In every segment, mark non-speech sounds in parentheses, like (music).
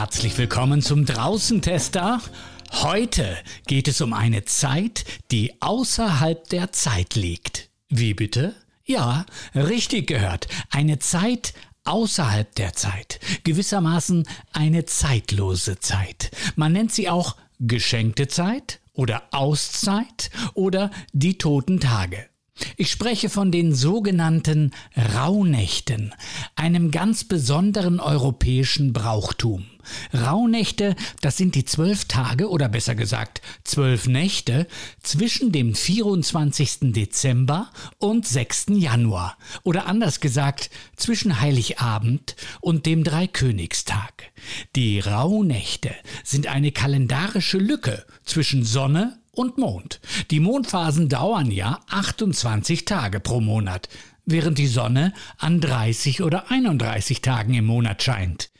Herzlich willkommen zum Draußentester. Heute geht es um eine Zeit, die außerhalb der Zeit liegt. Wie bitte? Ja, richtig gehört. Eine Zeit außerhalb der Zeit. Gewissermaßen eine zeitlose Zeit. Man nennt sie auch geschenkte Zeit oder Auszeit oder die toten Tage. Ich spreche von den sogenannten Rauhnächten, einem ganz besonderen europäischen Brauchtum. Rauhnächte, das sind die zwölf Tage oder besser gesagt zwölf Nächte zwischen dem 24. Dezember und 6. Januar oder anders gesagt zwischen Heiligabend und dem Dreikönigstag. Die Rauhnächte sind eine kalendarische Lücke zwischen Sonne und Mond. Die Mondphasen dauern ja 28 Tage pro Monat, während die Sonne an 30 oder 31 Tagen im Monat scheint.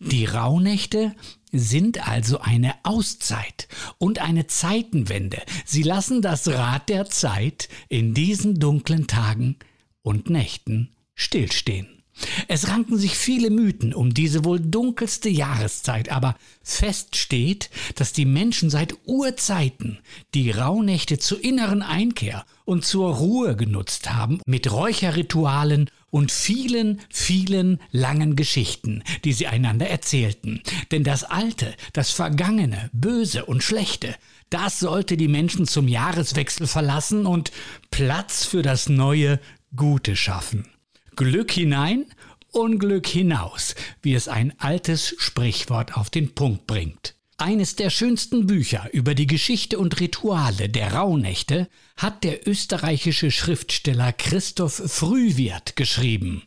Die Rauhnächte sind also eine Auszeit und eine Zeitenwende. Sie lassen das Rad der Zeit in diesen dunklen Tagen und Nächten stillstehen. Es ranken sich viele Mythen um diese wohl dunkelste Jahreszeit, aber fest steht, dass die Menschen seit Urzeiten die Rauhnächte zur inneren Einkehr und zur Ruhe genutzt haben, mit Räucherritualen und vielen, vielen langen Geschichten, die sie einander erzählten. Denn das Alte, das Vergangene, Böse und Schlechte, das sollte die Menschen zum Jahreswechsel verlassen und Platz für das Neue, Gute schaffen. Glück hinein, Unglück hinaus, wie es ein altes Sprichwort auf den Punkt bringt. Eines der schönsten Bücher über die Geschichte und Rituale der Rauhnächte hat der österreichische Schriftsteller Christoph Frühwirt geschrieben.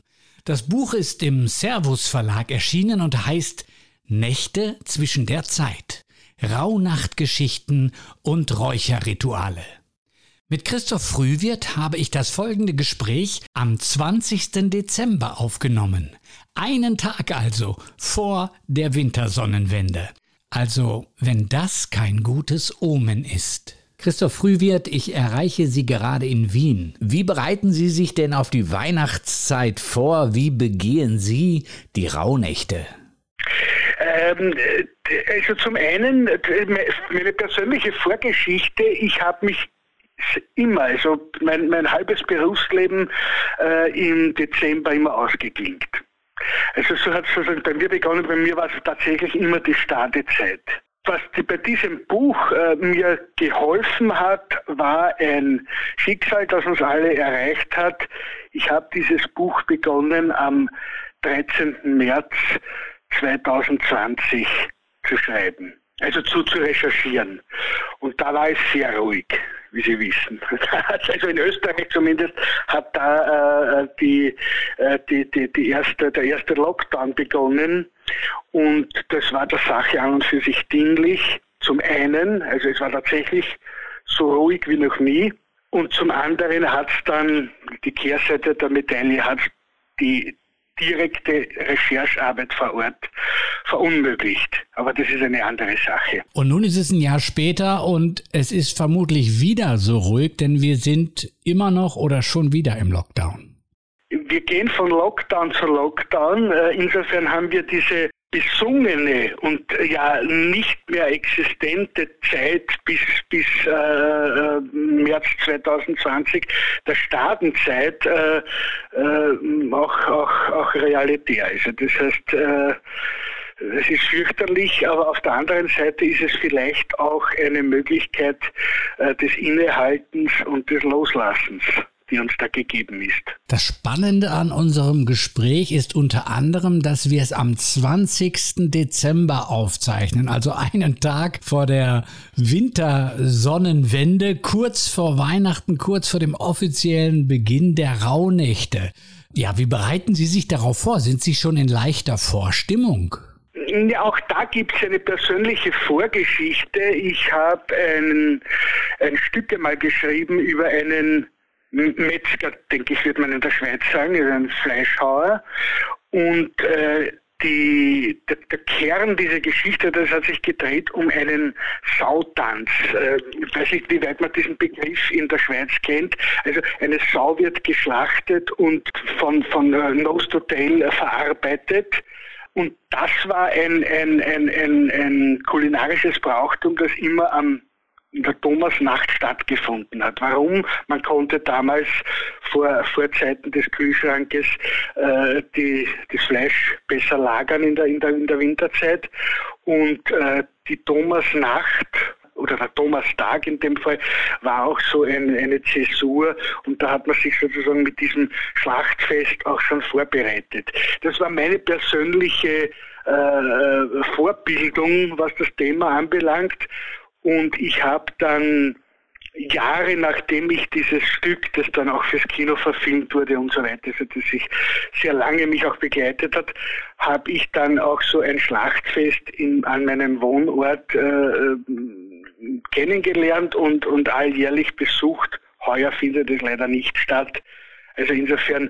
Das Buch ist im Servus Verlag erschienen und heißt Nächte zwischen der Zeit. Rauhnachtgeschichten und Räucherrituale. Mit Christoph Frühwirt habe ich das folgende Gespräch am 20. Dezember aufgenommen. Einen Tag also vor der Wintersonnenwende. Also, wenn das kein gutes Omen ist. Christoph Frühwirt, ich erreiche Sie gerade in Wien. Wie bereiten Sie sich denn auf die Weihnachtszeit vor? Wie begehen Sie die Rauhnächte? Ähm, also zum einen meine persönliche Vorgeschichte. Ich habe mich immer, also mein, mein halbes Berufsleben äh, im Dezember immer ausgeklingt. Also so hat es also bei mir begonnen, bei mir war es tatsächlich immer die Startezeit. Was die, bei diesem Buch äh, mir geholfen hat, war ein Schicksal, das uns alle erreicht hat. Ich habe dieses Buch begonnen am 13. März 2020 zu schreiben, also zu, zu recherchieren. Und da war es sehr ruhig wie Sie wissen. (laughs) also in Österreich zumindest hat da äh, die, äh, die, die, die erste, der erste Lockdown begonnen und das war der Sache an und für sich dienlich. Zum einen, also es war tatsächlich so ruhig wie noch nie und zum anderen hat es dann, die Kehrseite der Medaille hat die direkte Recherchearbeit vor Ort verunmöglicht. Aber das ist eine andere Sache. Und nun ist es ein Jahr später und es ist vermutlich wieder so ruhig, denn wir sind immer noch oder schon wieder im Lockdown. Wir gehen von Lockdown zu Lockdown. Äh, insofern haben wir diese besungene und äh, ja nicht mehr existente Zeit bis, bis äh, äh März 2020 der Staatenzeit äh, auch, auch, auch realitär. Also das heißt, es ist fürchterlich, aber auf der anderen Seite ist es vielleicht auch eine Möglichkeit des Innehaltens und des Loslassens die uns da gegeben ist. Das Spannende an unserem Gespräch ist unter anderem, dass wir es am 20. Dezember aufzeichnen, also einen Tag vor der Wintersonnenwende, kurz vor Weihnachten, kurz vor dem offiziellen Beginn der Rauhnächte. Ja, wie bereiten Sie sich darauf vor? Sind Sie schon in leichter Vorstimmung? Ja, auch da gibt es eine persönliche Vorgeschichte. Ich habe ein, ein Stück einmal geschrieben über einen Metzger, denke ich, wird man in der Schweiz sagen, ist ein Fleischhauer. Und äh, die, der, der, Kern dieser Geschichte, das hat sich gedreht um einen Sautanz. Äh, ich weiß nicht, wie weit man diesen Begriff in der Schweiz kennt. Also eine Sau wird geschlachtet und von, von äh, Nose to Tail verarbeitet Und das war ein, ein, ein, ein, ein kulinarisches Brauchtum, das immer am in der Thomasnacht stattgefunden hat. Warum? Man konnte damals vor, vor Zeiten des Kühlschrankes äh, die, das Fleisch besser lagern in der, in der, in der Winterzeit und äh, die Thomasnacht oder der Thomas-Tag in dem Fall, war auch so ein, eine Zäsur und da hat man sich sozusagen mit diesem Schlachtfest auch schon vorbereitet. Das war meine persönliche äh, Vorbildung, was das Thema anbelangt und ich habe dann Jahre nachdem ich dieses Stück, das dann auch fürs Kino verfilmt wurde und so weiter, also das sich sehr lange mich auch begleitet hat, habe ich dann auch so ein Schlachtfest in, an meinem Wohnort äh, kennengelernt und, und alljährlich besucht. Heuer findet es leider nicht statt. Also insofern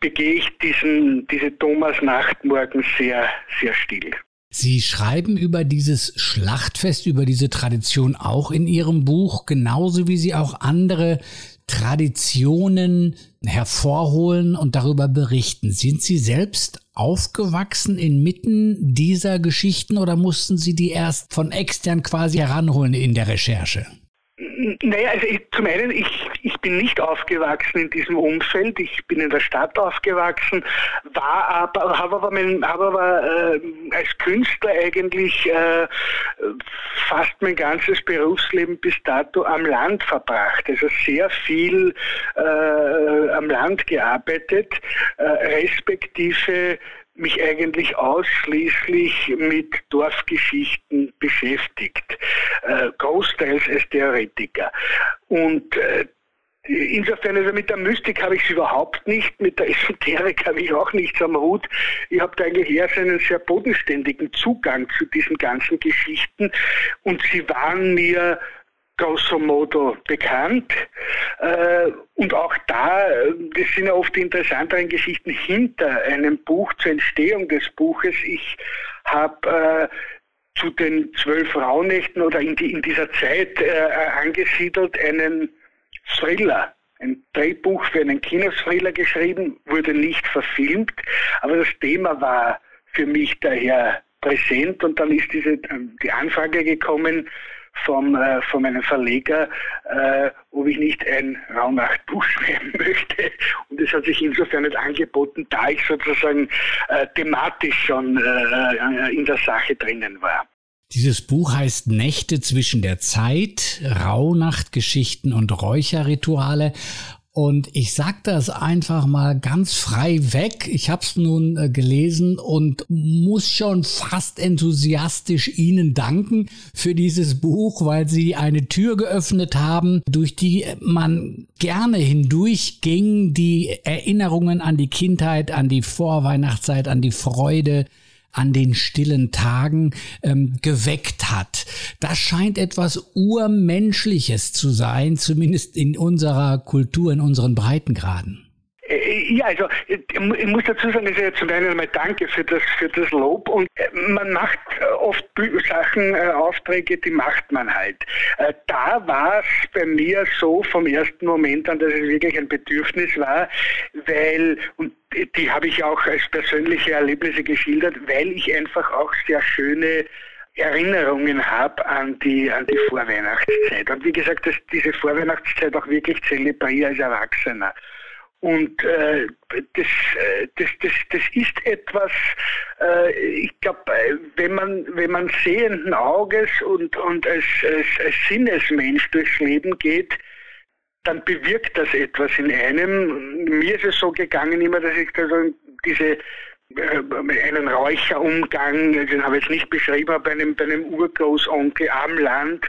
begehe ich diesen, diese Thomas-Nacht morgen sehr, sehr still. Sie schreiben über dieses Schlachtfest, über diese Tradition auch in Ihrem Buch, genauso wie Sie auch andere Traditionen hervorholen und darüber berichten. Sind Sie selbst aufgewachsen inmitten dieser Geschichten oder mussten Sie die erst von extern quasi heranholen in der Recherche? Naja, also ich, zum einen, ich, ich bin nicht aufgewachsen in diesem Umfeld. Ich bin in der Stadt aufgewachsen, war aber, habe aber, mein, hab aber äh, als Künstler eigentlich äh, fast mein ganzes Berufsleben bis dato am Land verbracht. Also sehr viel äh, am Land gearbeitet, äh, respektive mich eigentlich ausschließlich mit Dorfgeschichten beschäftigt, äh, großteils als Theoretiker. Und äh, Insofern, also mit der Mystik habe ich es überhaupt nicht, mit der Esoterik habe ich auch nichts am Hut. Ich habe da eigentlich eher einen sehr bodenständigen Zugang zu diesen ganzen Geschichten und sie waren mir grosso modo bekannt. Äh, und auch da, das sind ja oft die interessanteren Geschichten hinter einem Buch zur Entstehung des Buches. Ich habe äh, zu den zwölf Rauhnächten oder in, die, in dieser Zeit äh, angesiedelt einen Thriller, ein Drehbuch für einen Kinothriller geschrieben, wurde nicht verfilmt, aber das Thema war für mich daher präsent und dann ist diese, die Anfrage gekommen, vom, äh, von meinem Verleger, äh, ob ich nicht ein Raumacht-Buch schreiben (laughs) möchte. Und es hat sich insofern nicht angeboten, da ich sozusagen äh, thematisch schon äh, in der Sache drinnen war. Dieses Buch heißt Nächte zwischen der Zeit, Rauhnachtgeschichten und Räucherrituale und ich sag das einfach mal ganz frei weg. Ich habe es nun äh, gelesen und muss schon fast enthusiastisch Ihnen danken für dieses Buch, weil Sie eine Tür geöffnet haben, durch die man gerne hindurchging, die Erinnerungen an die Kindheit, an die Vorweihnachtszeit, an die Freude, an den stillen Tagen ähm, geweckt hat. Das scheint etwas Urmenschliches zu sein, zumindest in unserer Kultur, in unseren Breitengraden. Äh, ja, also ich muss dazu sagen, also zum einen einmal danke für das, für das Lob und äh, man macht äh, oft Sachen, Aufträge, die macht man halt. Da war es bei mir so vom ersten Moment an, dass es wirklich ein Bedürfnis war, weil, und die habe ich auch als persönliche Erlebnisse geschildert, weil ich einfach auch sehr schöne Erinnerungen habe an die, an die Vorweihnachtszeit. Und wie gesagt, dass diese Vorweihnachtszeit auch wirklich zelebriere als Erwachsener. Und äh, das, äh, das, das, das ist etwas, äh, ich glaube, wenn man, wenn man sehenden Auges und, und als, als, als Sinnesmensch durchs Leben geht, dann bewirkt das etwas in einem. Mir ist es so gegangen immer, dass ich da so diese einen Räucherumgang, den habe ich jetzt nicht beschrieben, bei einem, bei einem Urgroßonkel am Land,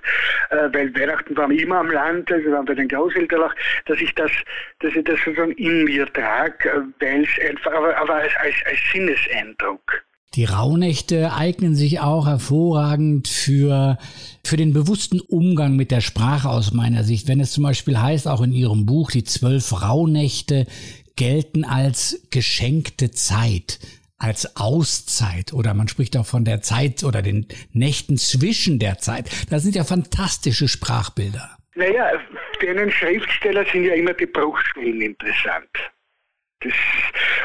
äh, weil Weihnachten waren immer am Land, also waren bei den Großeltern auch, dass ich das, dass ich das sozusagen in mir trage, äh, weil es einfach, aber, aber als, als, als Sinneseindruck. Die Rauhnächte eignen sich auch hervorragend für, für den bewussten Umgang mit der Sprache aus meiner Sicht. Wenn es zum Beispiel heißt, auch in Ihrem Buch, die zwölf Rauhnächte gelten als geschenkte Zeit, als Auszeit oder man spricht auch von der Zeit oder den Nächten zwischen der Zeit. Das sind ja fantastische Sprachbilder. Naja, für einen Schriftsteller sind ja immer die Bruchstellen interessant. Das,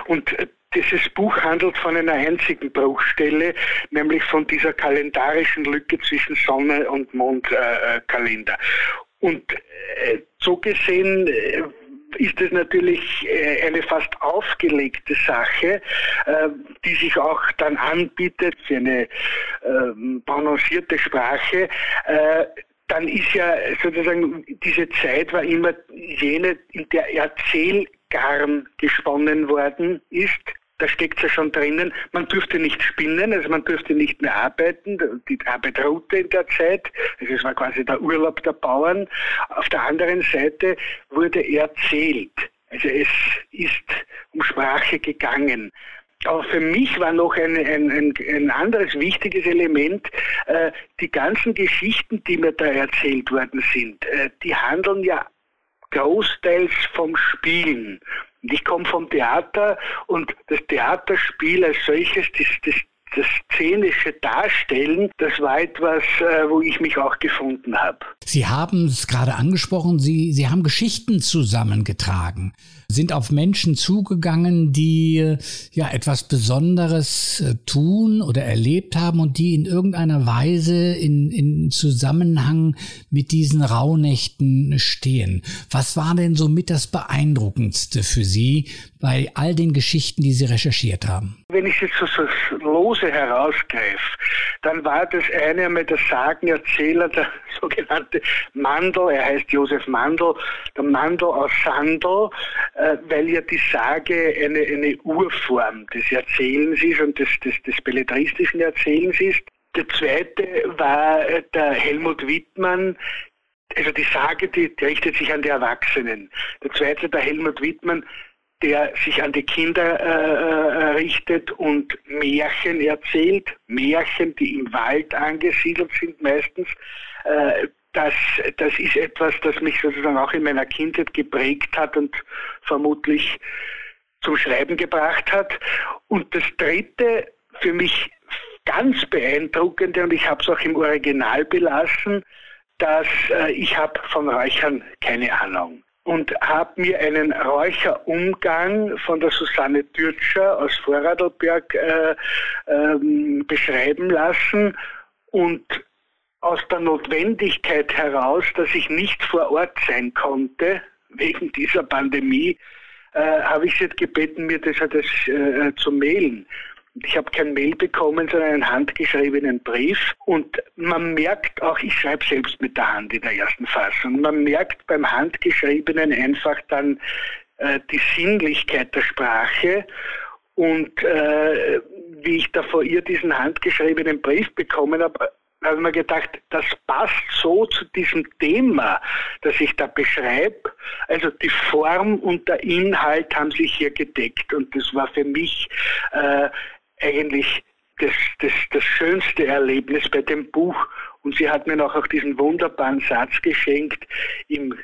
Und äh, dieses Buch handelt von einer einzigen Bruchstelle, nämlich von dieser kalendarischen Lücke zwischen Sonne und Mondkalender. Äh, und äh, so gesehen äh, ist es natürlich äh, eine fast aufgelegte Sache, äh, die sich auch dann anbietet für eine ähm, balancierte Sprache. Äh, dann ist ja sozusagen diese Zeit war immer jene, in der Erzählgarn gesponnen worden ist da steckt ja schon drinnen, man dürfte nicht spinnen, also man dürfte nicht mehr arbeiten, die Arbeit ruhte in der Zeit, also es war quasi der Urlaub der Bauern. Auf der anderen Seite wurde erzählt, also es ist um Sprache gegangen. Aber für mich war noch ein, ein, ein, ein anderes wichtiges Element, äh, die ganzen Geschichten, die mir da erzählt worden sind, äh, die handeln ja großteils vom Spielen. Und ich komme vom Theater und das Theaterspiel als solches, das, das, das szenische Darstellen, das war etwas, äh, wo ich mich auch gefunden habe. Sie haben es gerade angesprochen, Sie, Sie haben Geschichten zusammengetragen sind auf Menschen zugegangen, die äh, ja etwas Besonderes äh, tun oder erlebt haben und die in irgendeiner Weise in, in Zusammenhang mit diesen Rauhnächten stehen. Was war denn so mit das Beeindruckendste für Sie bei all den Geschichten, die Sie recherchiert haben? Wenn ich jetzt so, lose herausgreife, dann war das eine einmal der Sagenerzähler, der (laughs) sogenannte Mandel, er heißt Josef Mandel, der Mandel aus Sandel, äh, weil ja die Sage eine, eine Urform des Erzählens ist und des, des, des belletristischen Erzählens ist. Der zweite war äh, der Helmut Wittmann, also die Sage, die, die richtet sich an die Erwachsenen. Der zweite, der Helmut Wittmann, der sich an die Kinder äh, äh, richtet und Märchen erzählt, Märchen, die im Wald angesiedelt sind meistens. Äh, das, das ist etwas, das mich sozusagen auch in meiner Kindheit geprägt hat und vermutlich zum Schreiben gebracht hat. Und das Dritte, für mich ganz beeindruckende, und ich habe es auch im Original belassen, dass äh, ich habe von Räuchern keine Ahnung und habe mir einen Räucherumgang von der Susanne Türtscher aus Vorarlberg äh, ähm, beschreiben lassen und aus der Notwendigkeit heraus, dass ich nicht vor Ort sein konnte, wegen dieser Pandemie, äh, habe ich sie gebeten, mir das, das äh, zu mailen. Ich habe kein Mail bekommen, sondern einen handgeschriebenen Brief. Und man merkt auch, ich schreibe selbst mit der Hand in der ersten Fassung, man merkt beim Handgeschriebenen einfach dann äh, die Sinnlichkeit der Sprache. Und äh, wie ich da vor ihr diesen handgeschriebenen Brief bekommen habe, habe ich mir gedacht, das passt so zu diesem Thema, das ich da beschreibe. Also die Form und der Inhalt haben sich hier gedeckt und das war für mich äh, eigentlich das, das, das schönste Erlebnis bei dem Buch. Und sie hat mir noch auch diesen wunderbaren Satz geschenkt, im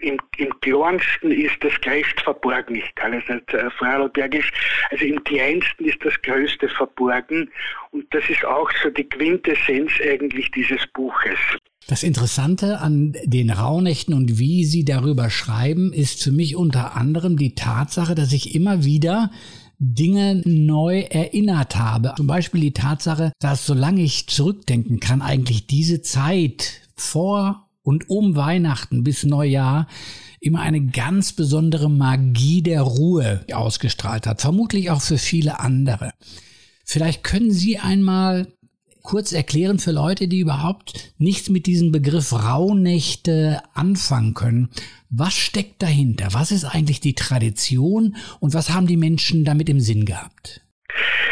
im, im kleinsten ist das Größte verborgen. Ich kann es nicht äh, Vorarlbergisch. Also im kleinsten ist das Größte verborgen. Und das ist auch so die Quintessenz eigentlich dieses Buches. Das Interessante an den Rauhnächten und wie Sie darüber schreiben, ist für mich unter anderem die Tatsache, dass ich immer wieder Dinge neu erinnert habe. Zum Beispiel die Tatsache, dass solange ich zurückdenken kann, eigentlich diese Zeit vor und um Weihnachten bis Neujahr immer eine ganz besondere Magie der Ruhe ausgestrahlt hat, vermutlich auch für viele andere. Vielleicht können Sie einmal kurz erklären für Leute, die überhaupt nichts mit diesem Begriff Rauhnächte anfangen können. Was steckt dahinter? Was ist eigentlich die Tradition und was haben die Menschen damit im Sinn gehabt?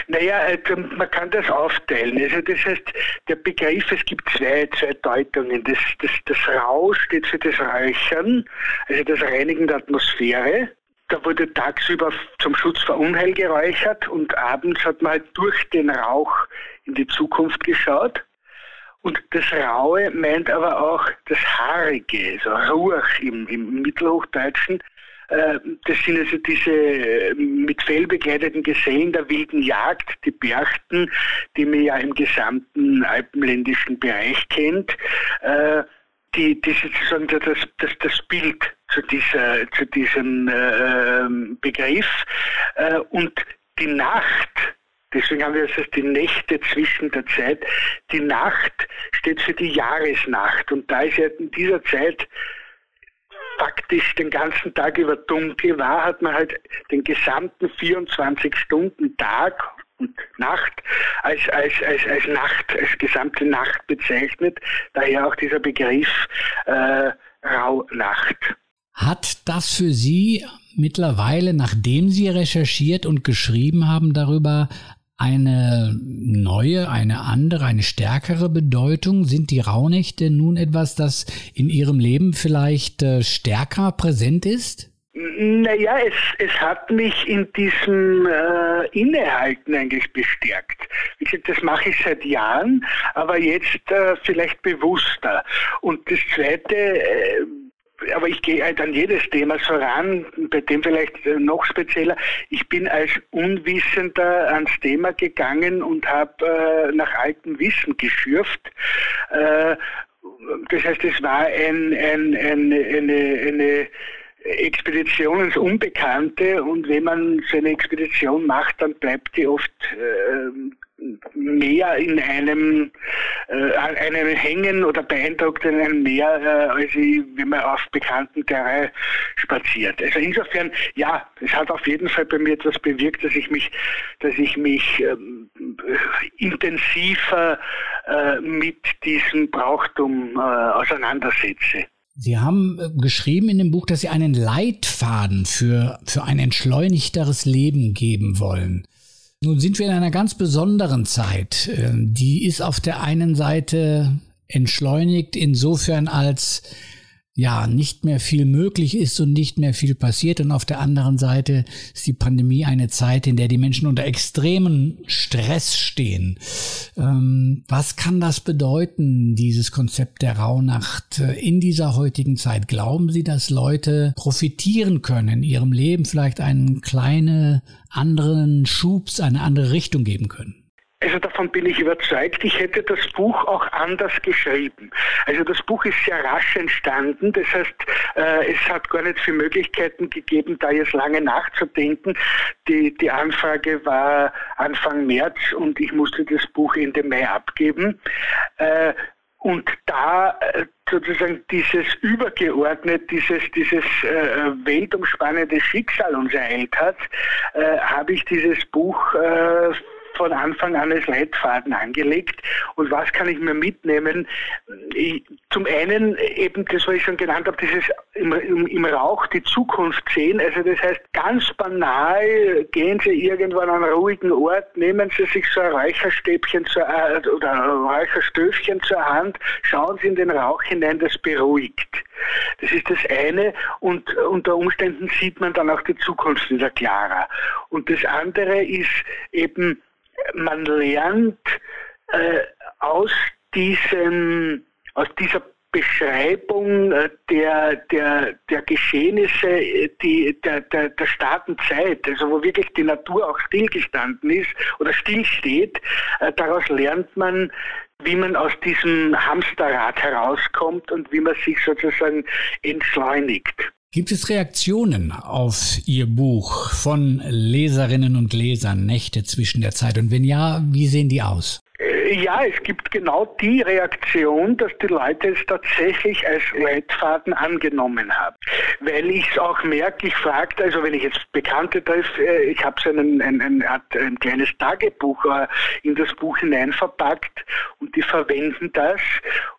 Naja, also man kann das aufteilen. Also das heißt, der Begriff, es gibt zwei, zwei Deutungen. Das, das, das Rau steht für das Räuchern, also das Reinigen der Atmosphäre. Da wurde tagsüber zum Schutz vor Unheil geräuchert und abends hat man halt durch den Rauch in die Zukunft geschaut. Und das Raue meint aber auch das Haarige, also Ruach im, im Mittelhochdeutschen. Äh, das sind also diese äh, mit Fell bekleideten Gesellen der wilden Jagd, die Berchten, die man ja im gesamten alpenländischen Bereich kennt. Äh, die, die sozusagen das, das, das Bild zu, dieser, zu diesem äh, Begriff. Äh, Und die Nacht, deswegen haben wir es als die Nächte zwischen der Zeit, die Nacht steht für die Jahresnacht. Und da ist ja in dieser Zeit faktisch den ganzen Tag über dunkel war, hat man halt den gesamten 24 Stunden Tag und Nacht als, als, als, als Nacht, als gesamte Nacht bezeichnet. Daher auch dieser Begriff äh, Rauhnacht. Hat das für Sie mittlerweile, nachdem Sie recherchiert und geschrieben haben darüber, eine neue, eine andere, eine stärkere Bedeutung? Sind die Rauhnächte nun etwas, das in Ihrem Leben vielleicht äh, stärker präsent ist? Naja, es, es hat mich in diesem äh, Innehalten eigentlich bestärkt. Wie das mache ich seit Jahren, aber jetzt äh, vielleicht bewusster. Und das Zweite, äh, aber ich gehe halt an jedes Thema so ran, bei dem vielleicht äh, noch spezieller. Ich bin als Unwissender ans Thema gegangen und habe äh, nach altem Wissen geschürft. Äh, das heißt, es war ein, ein, ein, eine, eine Expedition ins Unbekannte und wenn man so eine Expedition macht, dann bleibt die oft äh, mehr in einem, äh, einem hängen oder beeindruckt in einem mehr, äh, als ich, wenn man auf bekannten Terrain spaziert. Also insofern, ja, es hat auf jeden Fall bei mir etwas bewirkt, dass ich mich, dass ich mich ähm, intensiver äh, mit diesem Brauchtum äh, auseinandersetze. Sie haben äh, geschrieben in dem Buch, dass Sie einen Leitfaden für, für ein entschleunigteres Leben geben wollen. Nun sind wir in einer ganz besonderen Zeit. Ähm, die ist auf der einen Seite entschleunigt insofern als ja nicht mehr viel möglich ist und nicht mehr viel passiert. Und auf der anderen Seite ist die Pandemie eine Zeit, in der die Menschen unter extremen Stress stehen. Ähm, was kann das bedeuten, dieses Konzept der Rauhnacht äh, in dieser heutigen Zeit? Glauben Sie, dass Leute profitieren können in ihrem Leben, vielleicht einen kleinen anderen Schubs, eine andere Richtung geben können? Also davon bin ich überzeugt, ich hätte das Buch auch anders geschrieben. Also das Buch ist sehr rasch entstanden, das heißt, äh, es hat gar nicht viele Möglichkeiten gegeben, da jetzt lange nachzudenken. Die, die Anfrage war Anfang März und ich musste das Buch Ende Mai abgeben. Äh, und da äh, sozusagen dieses übergeordnet, dieses, dieses äh, weltumspannende Schicksal uns ereilt hat, äh, habe ich dieses Buch äh, von Anfang an als Leitfaden angelegt. Und was kann ich mir mitnehmen? Ich, zum einen eben das, was ich schon genannt habe, dieses im, im, im, Rauch die Zukunft sehen. Also das heißt, ganz banal, gehen Sie irgendwann an einen ruhigen Ort, nehmen Sie sich so ein Räucherstäbchen zur, äh, oder ein Räucherstöfchen zur Hand, schauen Sie in den Rauch hinein, das beruhigt. Das ist das eine und unter Umständen sieht man dann auch die Zukunft wieder klarer. Und das andere ist eben man lernt äh, aus diesem, aus dieser Beschreibung äh, der, der, der Geschehnisse äh, die, der, der, der Staatenzeit, also wo wirklich die Natur auch stillgestanden ist oder stillsteht, äh, daraus lernt man, wie man aus diesem Hamsterrad herauskommt und wie man sich sozusagen entschleunigt. Gibt es Reaktionen auf Ihr Buch von Leserinnen und Lesern Nächte zwischen der Zeit? Und wenn ja, wie sehen die aus? Ja, es gibt genau die Reaktion, dass die Leute es tatsächlich als Leitfaden angenommen haben. Weil ich es auch merke, ich frage, also wenn ich jetzt Bekannte treffe, äh, ich habe so einen, ein, ein, ein, kleines Tagebuch äh, in das Buch hinein verpackt und die verwenden das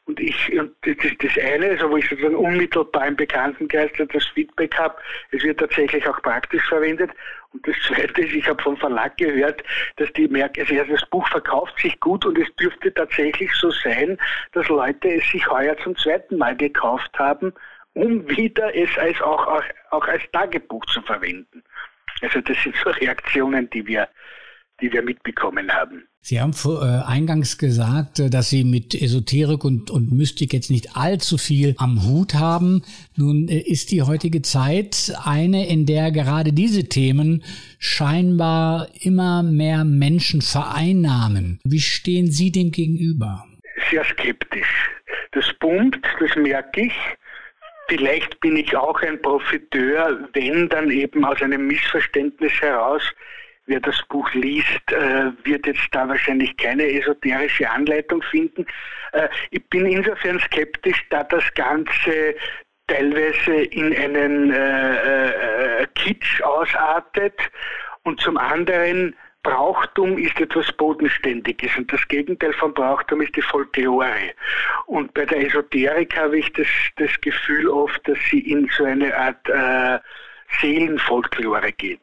und ich, und das ist das eine, also wo ich sozusagen unmittelbar im Bekanntenkreis das Feedback habe, es wird tatsächlich auch praktisch verwendet. Und das zweite ist, ich habe vom Verlag gehört, dass die merken, also das Buch verkauft sich gut und es dürfte tatsächlich so sein, dass Leute es sich heuer zum zweiten Mal gekauft haben, um wieder es als auch, auch, auch als Tagebuch zu verwenden. Also das sind so Reaktionen, die wir, die wir mitbekommen haben. Sie haben äh, eingangs gesagt, äh, dass Sie mit Esoterik und, und Mystik jetzt nicht allzu viel am Hut haben. Nun äh, ist die heutige Zeit eine, in der gerade diese Themen scheinbar immer mehr Menschen vereinnahmen. Wie stehen Sie dem gegenüber? Sehr skeptisch. Das pumpt, das merke ich. Vielleicht bin ich auch ein Profiteur, wenn dann eben aus einem Missverständnis heraus wer das Buch liest, äh, wird jetzt da wahrscheinlich keine esoterische Anleitung finden. Äh, ich bin insofern skeptisch, da das Ganze teilweise in einen äh, Kitsch ausartet und zum anderen Brauchtum ist etwas Bodenständiges und das Gegenteil von Brauchtum ist die Folklore. Und bei der Esoterik habe ich das, das Gefühl oft, dass sie in so eine Art äh, Seelenfolklore geht.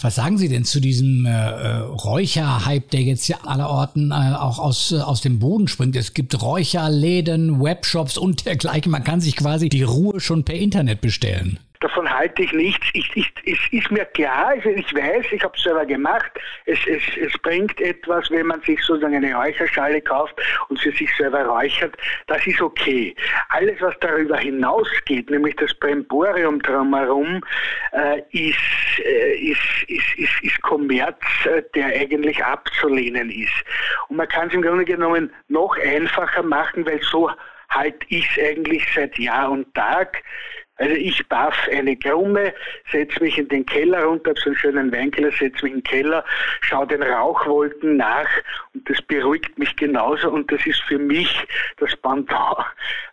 Was sagen Sie denn zu diesem äh, äh Räucherhype, der jetzt ja allerorten äh, auch aus, äh, aus dem Boden springt? Es gibt Räucherläden, Webshops und dergleichen. Man kann sich quasi die Ruhe schon per Internet bestellen. Davon halte ich nichts. Ich, ich, es ist mir klar, also ich weiß, ich habe es selber gemacht, es, es, es bringt etwas, wenn man sich sozusagen eine Räucherschale kauft und für sich selber räuchert, das ist okay. Alles, was darüber hinausgeht, nämlich das Bremborium drumherum, äh, ist, äh, ist, ist, ist, ist Kommerz, äh, der eigentlich abzulehnen ist. Und man kann es im Grunde genommen noch einfacher machen, weil so halt ich es eigentlich seit Jahr und Tag. Also ich baff eine Krumme, setze mich in den Keller runter, habe so einen schönen Weinkeller, setze mich in den Keller, schaue den Rauchwolken nach und das beruhigt mich genauso und das ist für mich das Pendant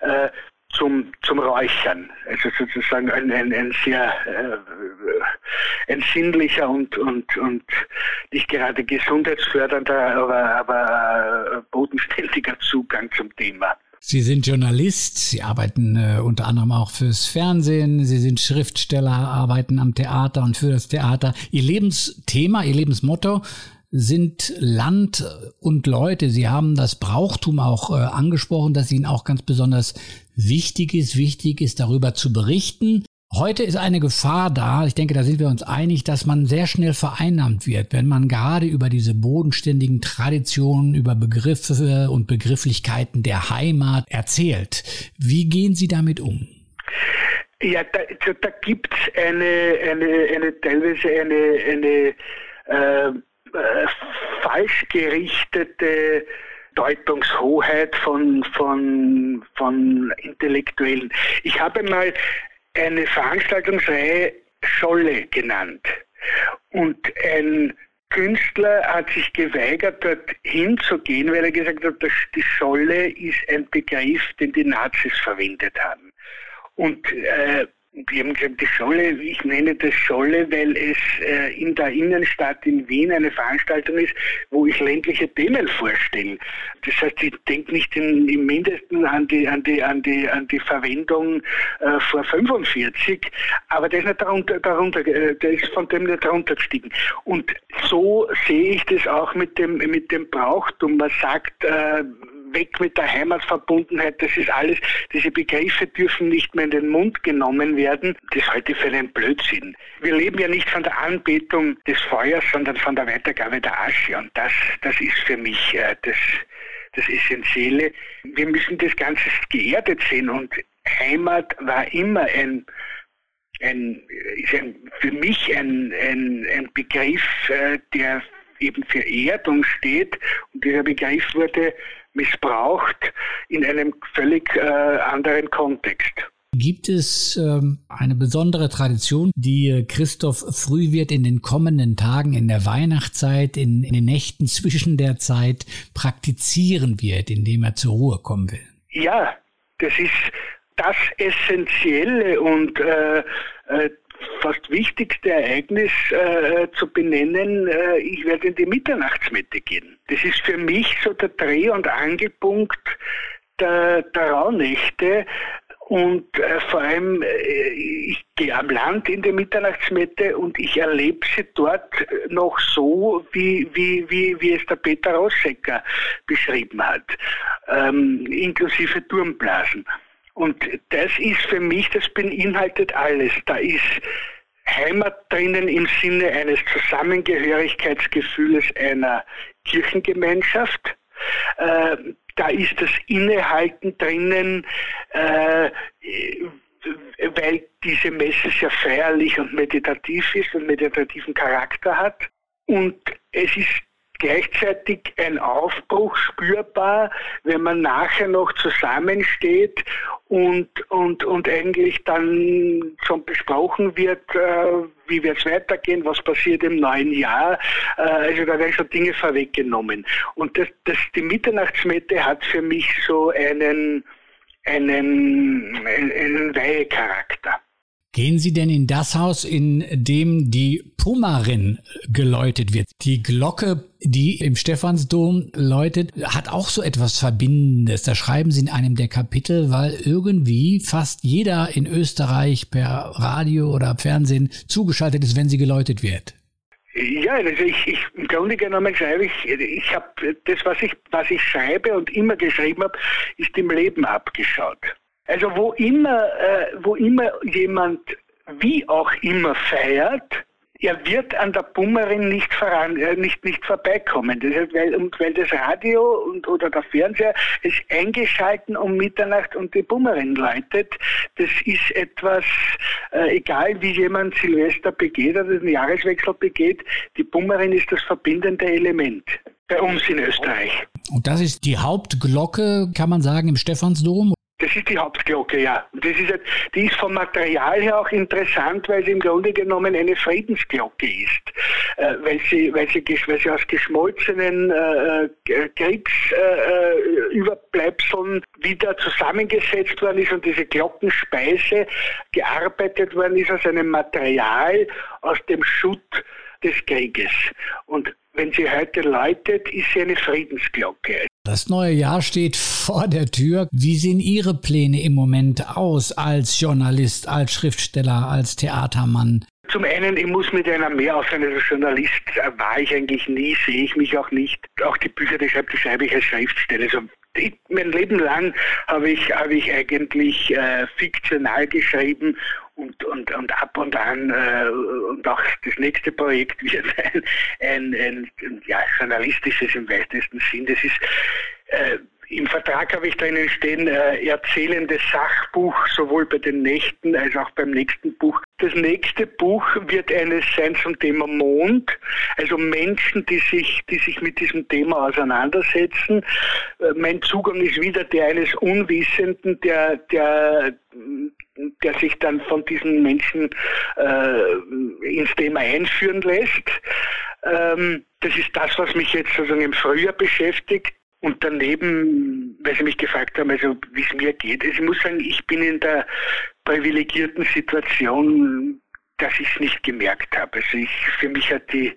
äh, zum, zum Räuchern. Also sozusagen ein, ein, ein sehr äh, ein sinnlicher und, und, und nicht gerade gesundheitsfördernder, aber, aber äh, bodenständiger Zugang zum Thema. Sie sind Journalist, Sie arbeiten äh, unter anderem auch fürs Fernsehen, Sie sind Schriftsteller, arbeiten am Theater und für das Theater. Ihr Lebensthema, Ihr Lebensmotto sind Land und Leute. Sie haben das Brauchtum auch äh, angesprochen, das Ihnen auch ganz besonders wichtig ist. Wichtig ist, darüber zu berichten. Heute ist eine Gefahr da, ich denke, da sind wir uns einig, dass man sehr schnell vereinnahmt wird, wenn man gerade über diese bodenständigen Traditionen, über Begriffe und Begrifflichkeiten der Heimat erzählt. Wie gehen Sie damit um? Ja, da, also da gibt es eine, eine, eine, teilweise eine, eine äh, äh, falsch gerichtete Deutungshoheit von, von, von Intellektuellen. Ich habe mal eine Veranstaltungsreihe Scholle genannt. Und ein Künstler hat sich geweigert, dort hinzugehen, weil er gesagt hat, dass die Scholle ist ein Begriff, den die Nazis verwendet haben. Und äh, die haben gesagt, die Scholle, ich nenne das Scholle, weil es äh, in der Innenstadt in Wien eine Veranstaltung ist, wo ich ländliche Themen vorstelle. Das heißt, ich denke nicht in, im Mindesten an die, an die, an die, an die Verwendung äh, vor 45, aber der ist nicht darunter, darunter äh, der ist von dem nicht darunter gestiegen. Und so sehe ich das auch mit dem, mit dem Brauchtum. Man sagt, äh, weg mit der Heimatverbundenheit, das ist alles, diese Begriffe dürfen nicht mehr in den Mund genommen werden. Das halte ich für einen Blödsinn. Wir leben ja nicht von der Anbetung des Feuers, sondern von der Weitergabe der Asche. Und das, das ist für mich äh, das, das Essentielle. Wir müssen das Ganze geerdet sehen und Heimat war immer ein ein, ist ein, für mich ein, ein, ein Begriff, äh, der eben für Erdung steht. Und dieser Begriff wurde missbraucht in einem völlig äh, anderen Kontext. Gibt es ähm, eine besondere Tradition, die äh, Christoph Frühwirt in den kommenden Tagen in der Weihnachtszeit, in, in den Nächten zwischen der Zeit praktizieren wird, indem er zur Ruhe kommen will? Ja, das ist das Essentielle und äh, äh, fast wichtigste Ereignis äh, zu benennen, äh, ich werde in die Mitternachtsmette gehen. Das ist für mich so der Dreh- und Angelpunkt der, der Rauhnächte. Und äh, vor allem, äh, ich gehe am Land in die Mitternachtsmette und ich erlebe sie dort noch so, wie, wie, wie, wie es der Peter Rossecker beschrieben hat, ähm, inklusive Turmblasen. Und das ist für mich, das beinhaltet alles. Da ist Heimat drinnen im Sinne eines Zusammengehörigkeitsgefühls einer Kirchengemeinschaft. Äh, da ist das Innehalten drinnen, äh, weil diese Messe sehr feierlich und meditativ ist und meditativen Charakter hat. Und es ist gleichzeitig ein Aufbruch spürbar, wenn man nachher noch zusammensteht und, und, und eigentlich dann schon besprochen wird, äh, wie wird es weitergehen, was passiert im neuen Jahr. Äh, also da werden schon Dinge vorweggenommen. Und das, das, die Mitternachtsmette hat für mich so einen, einen, einen, einen Weihecharakter. Gehen Sie denn in das Haus, in dem die Pumarin geläutet wird? Die Glocke, die im Stephansdom läutet, hat auch so etwas Verbindendes. Da schreiben Sie in einem der Kapitel, weil irgendwie fast jeder in Österreich per Radio oder Fernsehen zugeschaltet ist, wenn sie geläutet wird. Ja, also ich, ich im Grunde genommen schreibe ich, ich habe das, was ich, was ich schreibe und immer geschrieben habe, ist im Leben abgeschaut. Also wo immer, äh, wo immer jemand wie auch immer feiert, er wird an der Bummerin nicht, voran, äh, nicht, nicht vorbeikommen. Das heißt, weil, und weil das Radio und, oder der Fernseher ist eingeschalten um Mitternacht und die Bummerin läutet. Das ist etwas, äh, egal wie jemand Silvester begeht oder den Jahreswechsel begeht, die Bummerin ist das verbindende Element bei uns in Österreich. Und das ist die Hauptglocke, kann man sagen, im Stephansdom? Das ist die Hauptglocke, ja. Das ist, die ist vom Material her auch interessant, weil sie im Grunde genommen eine Friedensglocke ist. Äh, weil, sie, weil, sie, weil sie aus geschmolzenen äh, äh Kriegsüberbleibseln äh, wieder zusammengesetzt worden ist und diese Glockenspeise gearbeitet worden ist aus einem Material aus dem Schutt des Krieges. Und wenn sie heute läutet, ist sie eine Friedensglocke. Das neue Jahr steht vor der Tür. Wie sehen Ihre Pläne im Moment aus als Journalist, als Schriftsteller, als Theatermann? Zum einen, ich muss mit einer mehr aufhören. Als Journalist war ich eigentlich nie, sehe ich mich auch nicht. Auch die Bücher, die schreibe, die schreibe ich als Schriftsteller. Also ich, mein Leben lang habe ich, habe ich eigentlich äh, fiktional geschrieben und, und, und ab und an äh, und auch das nächste Projekt (laughs) wird ein, ein, ein, ein ja, journalistisches im weitesten Sinn. Das ist äh, im Vertrag habe ich drinnen stehen, äh, erzählendes Sachbuch, sowohl bei den Nächten als auch beim nächsten Buch. Das nächste Buch wird eines sein zum Thema Mond, also Menschen, die sich, die sich mit diesem Thema auseinandersetzen. Äh, mein Zugang ist wieder der eines Unwissenden, der, der, der sich dann von diesen Menschen äh, ins Thema einführen lässt. Ähm, das ist das, was mich jetzt sozusagen im Frühjahr beschäftigt. Und daneben, weil Sie mich gefragt haben, also wie es mir geht, also ich muss sagen, ich bin in der privilegierten Situation, dass ich es nicht gemerkt habe. Also ich, für mich hat die,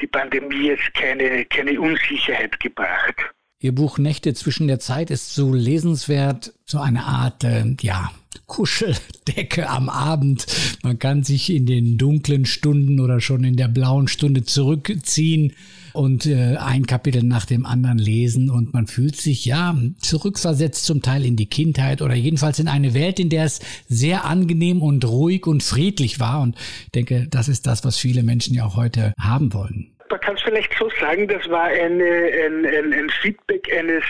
die Pandemie jetzt keine, keine Unsicherheit gebracht. Ihr Buch Nächte zwischen der Zeit ist so lesenswert, so eine Art, äh, ja, Kuscheldecke am Abend. Man kann sich in den dunklen Stunden oder schon in der blauen Stunde zurückziehen und äh, ein Kapitel nach dem anderen lesen. Und man fühlt sich ja zurückversetzt zum Teil in die Kindheit oder jedenfalls in eine Welt, in der es sehr angenehm und ruhig und friedlich war. Und ich denke, das ist das, was viele Menschen ja auch heute haben wollen. Man kann es vielleicht so sagen, das war eine, ein, ein, ein Feedback eines,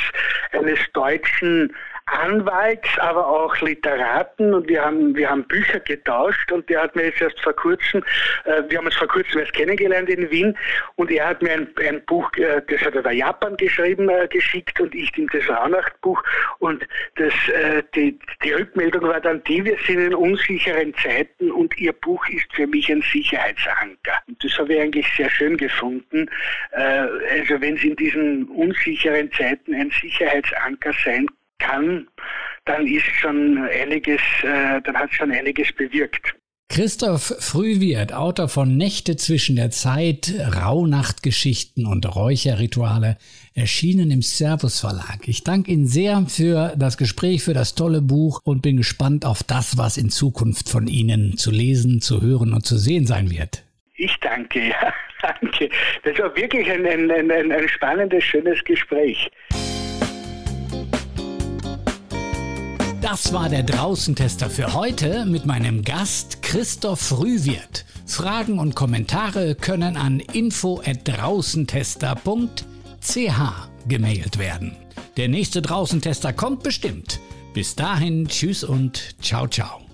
eines deutschen Anwalts, aber auch Literaten und wir haben, wir haben Bücher getauscht und der hat mir jetzt erst vor kurzem, äh, wir haben uns vor kurzem erst kennengelernt in Wien und er hat mir ein, ein Buch, äh, das hat er da Japan geschrieben, äh, geschickt und ich ihm das Raunachtbuch und das, äh, die, die Rückmeldung war dann die, wir sind in unsicheren Zeiten und ihr Buch ist für mich ein Sicherheitsanker. Und das habe ich eigentlich sehr schön gefunden. Äh, also wenn es in diesen unsicheren Zeiten ein Sicherheitsanker sein kann, dann ist schon einiges, äh, dann hat schon einiges bewirkt. Christoph Frühwirt, Autor von Nächte zwischen der Zeit, Rauhnachtgeschichten und Räucherrituale, erschienen im Servus Verlag. Ich danke Ihnen sehr für das Gespräch, für das tolle Buch und bin gespannt auf das, was in Zukunft von Ihnen zu lesen, zu hören und zu sehen sein wird. Ich danke, ja, (laughs) danke. Das war wirklich ein, ein, ein, ein spannendes, schönes Gespräch. Das war der Draußentester für heute mit meinem Gast Christoph Rühwirt. Fragen und Kommentare können an info@draußentester.ch gemailt werden. Der nächste Draußentester kommt bestimmt. Bis dahin, tschüss und ciao ciao.